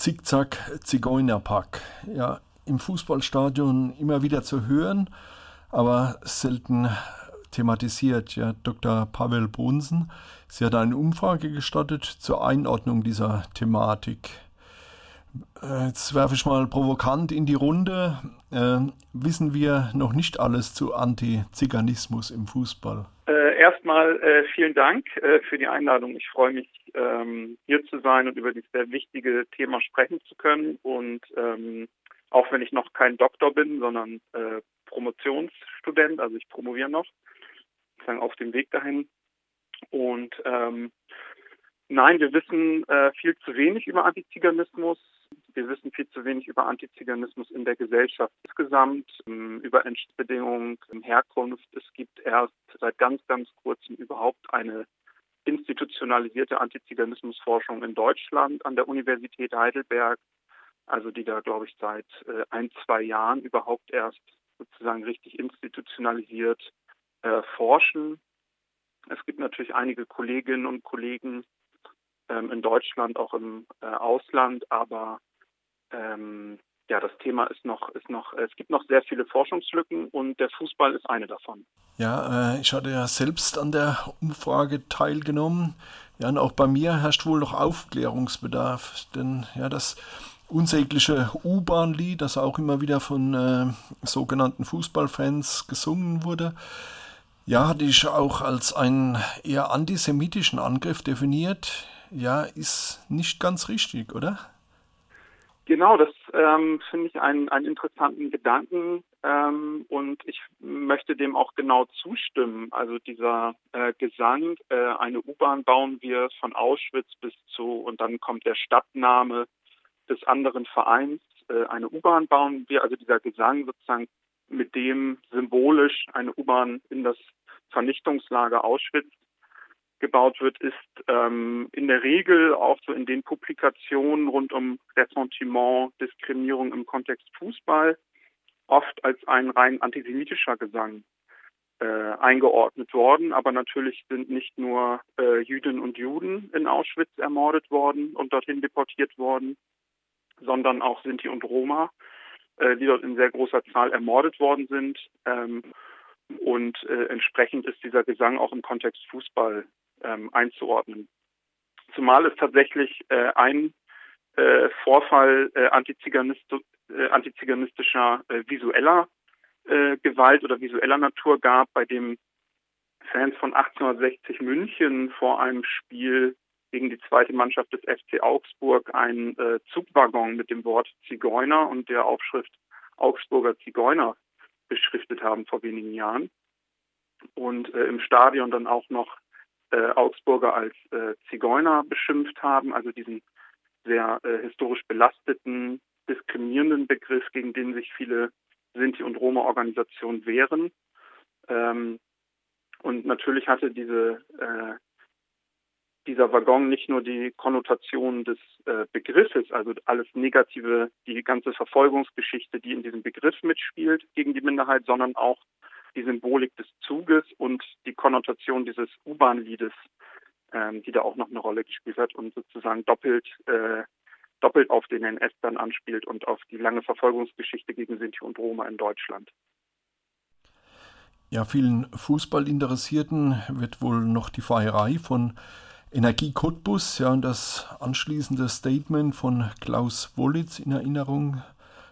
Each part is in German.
Zickzack Zigeunerpack. Ja, im Fußballstadion immer wieder zu hören, aber selten thematisiert. Ja, Dr. Pavel Brunsen, Sie hat eine Umfrage gestattet zur Einordnung dieser Thematik. Äh, jetzt werfe ich mal provokant in die Runde. Äh, wissen wir noch nicht alles zu Antiziganismus im Fußball? Äh, erstmal äh, vielen Dank äh, für die Einladung. Ich freue mich, ähm, hier zu sein und über dieses sehr wichtige Thema sprechen zu können. Und ähm, auch wenn ich noch kein Doktor bin, sondern äh, Promotionsstudent, also ich promoviere noch, sozusagen auf dem Weg dahin. Und ähm, nein, wir wissen viel zu wenig über Antiziganismus wir wissen viel zu wenig über Antiziganismus in der Gesellschaft insgesamt, ähm, über Entstehungsbedingungen, Herkunft. Es gibt erst seit ganz, ganz kurzem überhaupt eine institutionalisierte Antiziganismusforschung in Deutschland an der Universität Heidelberg, also die da, glaube ich, seit äh, ein, zwei Jahren überhaupt erst sozusagen richtig institutionalisiert äh, forschen. Es gibt natürlich einige Kolleginnen und Kollegen ähm, in Deutschland, auch im äh, Ausland, aber ähm, ja, das Thema ist noch, ist noch, es gibt noch sehr viele Forschungslücken und der Fußball ist eine davon. Ja, äh, ich hatte ja selbst an der Umfrage teilgenommen. Ja, und auch bei mir herrscht wohl noch Aufklärungsbedarf, denn ja, das unsägliche U-Bahn-Lied, das auch immer wieder von äh, sogenannten Fußballfans gesungen wurde, ja, hatte ich auch als einen eher antisemitischen Angriff definiert. Ja, ist nicht ganz richtig, oder? Genau, das ähm, finde ich einen, einen interessanten Gedanken ähm, und ich möchte dem auch genau zustimmen. Also dieser äh, Gesang, äh, eine U-Bahn bauen wir von Auschwitz bis zu und dann kommt der Stadtname des anderen Vereins, äh, eine U-Bahn bauen wir, also dieser Gesang sozusagen, mit dem symbolisch eine U-Bahn in das Vernichtungslager Auschwitz gebaut wird, ist ähm, in der Regel auch so in den Publikationen rund um Ressentiment, Diskriminierung im Kontext Fußball oft als ein rein antisemitischer Gesang äh, eingeordnet worden. Aber natürlich sind nicht nur äh, Jüdinnen und Juden in Auschwitz ermordet worden und dorthin deportiert worden, sondern auch Sinti und Roma, äh, die dort in sehr großer Zahl ermordet worden sind. Ähm, und äh, entsprechend ist dieser Gesang auch im Kontext Fußball ähm, einzuordnen. Zumal es tatsächlich äh, ein äh, Vorfall äh, Antiziganist, äh, antiziganistischer äh, visueller äh, Gewalt oder visueller Natur gab, bei dem Fans von 1860 München vor einem Spiel gegen die zweite Mannschaft des FC Augsburg einen äh, Zugwaggon mit dem Wort Zigeuner und der Aufschrift Augsburger Zigeuner beschriftet haben vor wenigen Jahren und äh, im Stadion dann auch noch äh, Augsburger als äh, Zigeuner beschimpft haben, also diesen sehr äh, historisch belasteten, diskriminierenden Begriff, gegen den sich viele Sinti- und Roma-Organisationen wehren. Ähm, und natürlich hatte diese, äh, dieser Waggon nicht nur die Konnotation des äh, Begriffes, also alles Negative, die ganze Verfolgungsgeschichte, die in diesem Begriff mitspielt gegen die Minderheit, sondern auch die Symbolik des Zuges und die Konnotation dieses U-Bahn-Liedes, ähm, die da auch noch eine Rolle gespielt hat und sozusagen doppelt äh, doppelt auf den NS dann anspielt und auf die lange Verfolgungsgeschichte gegen Sinti und Roma in Deutschland. Ja, vielen Fußballinteressierten wird wohl noch die Feierei von Energie Cottbus ja, und das anschließende Statement von Klaus Wollitz in Erinnerung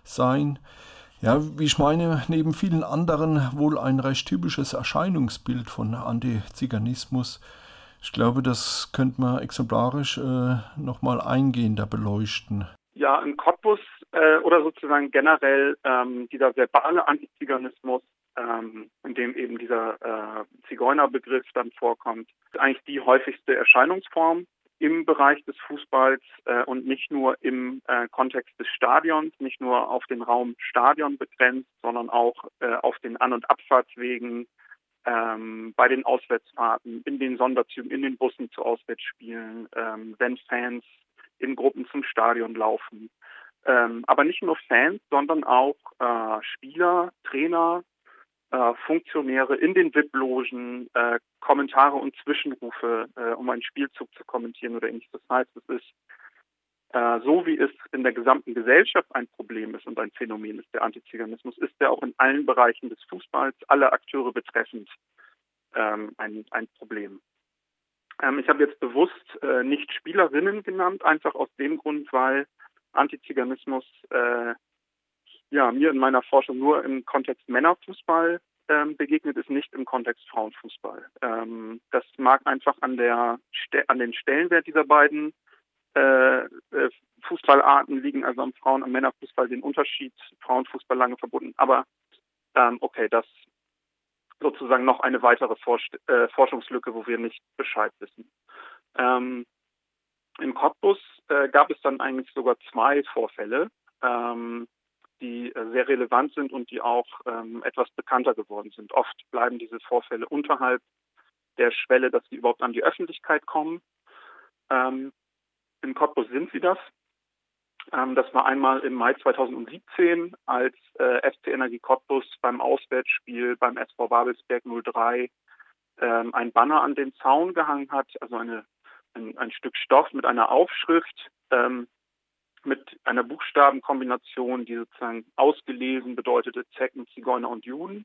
sein. Ja, wie ich meine, neben vielen anderen wohl ein recht typisches Erscheinungsbild von Antiziganismus. Ich glaube, das könnte man exemplarisch äh, nochmal eingehender beleuchten. Ja, in Cottbus äh, oder sozusagen generell ähm, dieser verbale Antiziganismus, ähm, in dem eben dieser äh, Zigeunerbegriff dann vorkommt, ist eigentlich die häufigste Erscheinungsform im Bereich des Fußballs äh, und nicht nur im äh, Kontext des Stadions, nicht nur auf den Raum Stadion begrenzt, sondern auch äh, auf den An- und Abfahrtswegen, ähm, bei den Auswärtsfahrten, in den Sonderzügen, in den Bussen zu Auswärtsspielen, ähm, wenn Fans in Gruppen zum Stadion laufen. Ähm, aber nicht nur Fans, sondern auch äh, Spieler, Trainer, äh, Funktionäre in den VIP-Logen äh, Kommentare und Zwischenrufe, äh, um einen Spielzug zu kommentieren oder ähnliches. Das heißt, es ist Äh, so wie es in der gesamten Gesellschaft ein Problem ist und ein Phänomen ist, der Antiziganismus, ist er auch in allen Bereichen des Fußballs, alle Akteure betreffend, ähm, ein, ein Problem. Ähm, ich habe jetzt bewusst äh, nicht Spielerinnen genannt, einfach aus dem Grund, weil Antiziganismus äh, ja, mir in meiner Forschung nur im Kontext Männerfußball ähm, begegnet ist, nicht im Kontext Frauenfußball. Ähm, das mag einfach an der an den Stellenwert dieser beiden äh, äh, Fußballarten liegen, also am Frauen- und Männerfußball den Unterschied, Frauenfußball lange verbunden. Aber ähm, okay, das sozusagen noch eine weitere Forsch äh, Forschungslücke, wo wir nicht Bescheid wissen. Ähm, in Cottbus äh, gab es dann eigentlich sogar zwei Vorfälle. Ähm, die äh, sehr relevant sind und die auch ähm, etwas bekannter geworden sind. Oft bleiben diese Vorfälle unterhalb der Schwelle, dass sie überhaupt an die Öffentlichkeit kommen. Ähm, in Cottbus sind sie das. Ähm, das war einmal im Mai 2017, als äh, FC Energie Cottbus beim Auswärtsspiel beim SV Babelsberg 03 ähm, ein Banner an den Zaun gehangen hat, also eine, ein, ein Stück Stoff mit einer Aufschrift, ähm, mit einer Buchstabenkombination, die sozusagen ausgelesen bedeutete Zecken, Zigeuner und Juden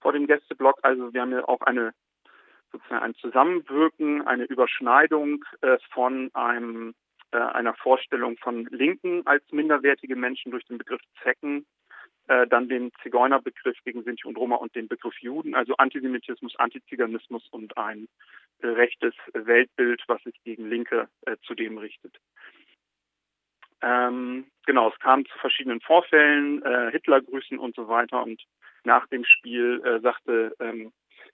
vor dem Gästeblock. Also wir haben ja auch eine sozusagen ein Zusammenwirken, eine Überschneidung äh, von einem, äh, einer Vorstellung von Linken als minderwertige Menschen durch den Begriff Zecken, äh, dann den Zigeunerbegriff gegen Sinti und Roma und den Begriff Juden, also Antisemitismus, Antiziganismus und ein rechtes Weltbild, was sich gegen Linke äh, zudem richtet. Ähm, genau, es kam zu verschiedenen Vorfällen, äh, Hitlergrüßen und so weiter. Und nach dem Spiel äh, sagte ähm,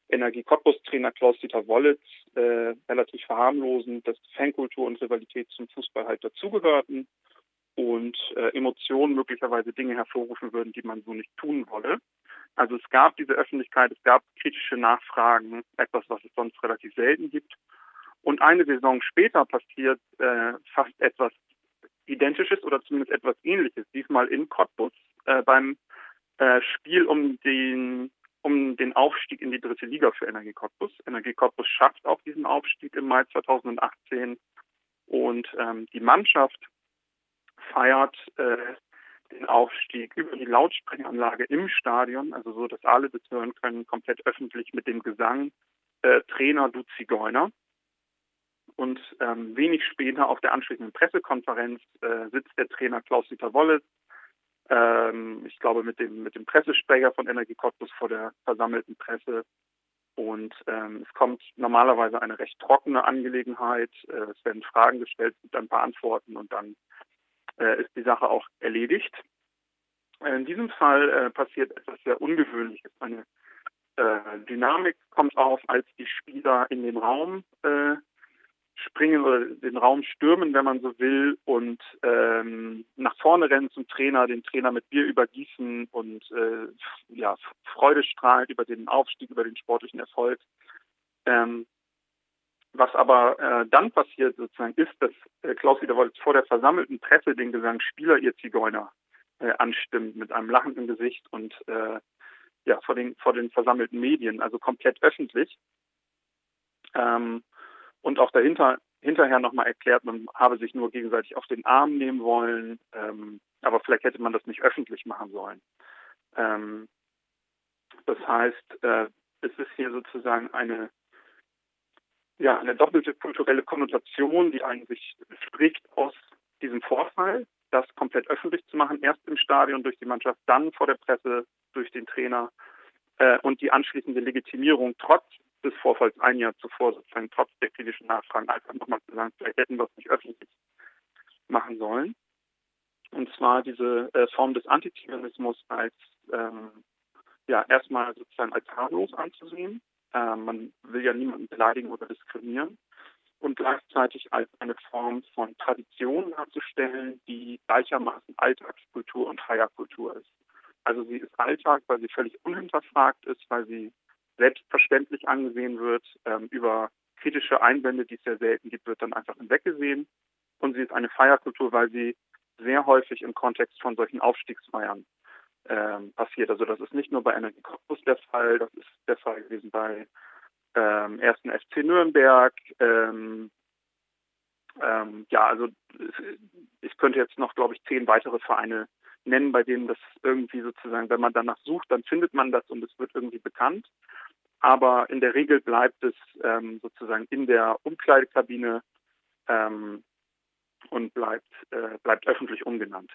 Energie Cottbus-Trainer Klaus-Dieter Wollitz äh, relativ verharmlosend, dass Fankultur und Rivalität zum Fußball halt dazugehörten und äh, Emotionen möglicherweise Dinge hervorrufen würden, die man so nicht tun wolle. Also es gab diese Öffentlichkeit, es gab kritische Nachfragen, etwas, was es sonst relativ selten gibt. Und eine Saison später passiert äh, fast etwas Identisches oder zumindest etwas Ähnliches, diesmal in Cottbus äh, beim äh, Spiel um den um den Aufstieg in die dritte Liga für Energie Cottbus. Energie Cottbus schafft auch diesen Aufstieg im Mai 2018 und ähm, die Mannschaft feiert äh, den Aufstieg über die Lautsprecheranlage im Stadion, also so, dass alle das hören können, komplett öffentlich mit dem Gesang äh, Trainer du Zigeuner. Und ähm, wenig später auf der anschließenden Pressekonferenz äh, sitzt der Trainer Klaus-Dieter Wolle, ähm, ich glaube mit dem, mit dem Pressesprecher von Energie Cottbus vor der versammelten Presse. Und ähm, es kommt normalerweise eine recht trockene Angelegenheit. Äh, es werden Fragen gestellt, es gibt ein paar Antworten und dann äh, ist die Sache auch erledigt. Äh, in diesem Fall äh, passiert etwas sehr Ungewöhnliches. Eine äh, Dynamik kommt auf, als die Spieler in den Raum äh, springen oder den Raum stürmen, wenn man so will, und ähm, nach vorne rennen zum Trainer, den Trainer mit Bier übergießen und äh, ja, Freude strahlen über den Aufstieg, über den sportlichen Erfolg. Ähm, was aber äh, dann passiert sozusagen ist, dass äh, Klaus Wiederwolz vor der versammelten Presse den Gesang Spieler ihr Zigeuner äh, anstimmt mit einem lachenden Gesicht und äh, ja vor den vor den versammelten Medien, also komplett öffentlich. Ähm, und auch dahinter hinterher nochmal erklärt, man habe sich nur gegenseitig auf den Arm nehmen wollen, ähm, aber vielleicht hätte man das nicht öffentlich machen sollen. Ähm, das heißt, äh, es ist hier sozusagen eine ja eine doppelte kulturelle Konnotation, die eigentlich spricht aus diesem Vorfall, das komplett öffentlich zu machen, erst im Stadion durch die Mannschaft, dann vor der Presse durch den Trainer äh, und die anschließende Legitimierung trotz des Vorfalls ein Jahr zuvor sozusagen trotz der kritischen Nachfragen einfach nochmal zu sagen, vielleicht hätten wir es nicht öffentlich machen sollen. Und zwar diese äh, Form des Antiziganismus als ähm, ja erstmal sozusagen als harmlos anzusehen. Äh, man will ja niemanden beleidigen oder diskriminieren und gleichzeitig als eine Form von Tradition darzustellen, die gleichermaßen Alltagskultur und Feierkultur ist. Also sie ist Alltag, weil sie völlig unhinterfragt ist, weil sie selbstverständlich angesehen wird. Ähm, über kritische Einwände, die es sehr selten gibt, wird dann einfach hinweggesehen. Und sie ist eine Feierkultur, weil sie sehr häufig im Kontext von solchen Aufstiegsfeiern ähm, passiert. Also das ist nicht nur bei Energie Cottbus der Fall, das ist der Fall gewesen bei ähm, ersten FC Nürnberg, ähm, ähm, ja, also ich könnte jetzt noch, glaube ich, zehn weitere Vereine nennen, bei denen das irgendwie sozusagen, wenn man danach sucht, dann findet man das und es wird irgendwie bekannt. Aber in der Regel bleibt es ähm, sozusagen in der Umkleidekabine ähm, und bleibt, äh, bleibt öffentlich ungenannt.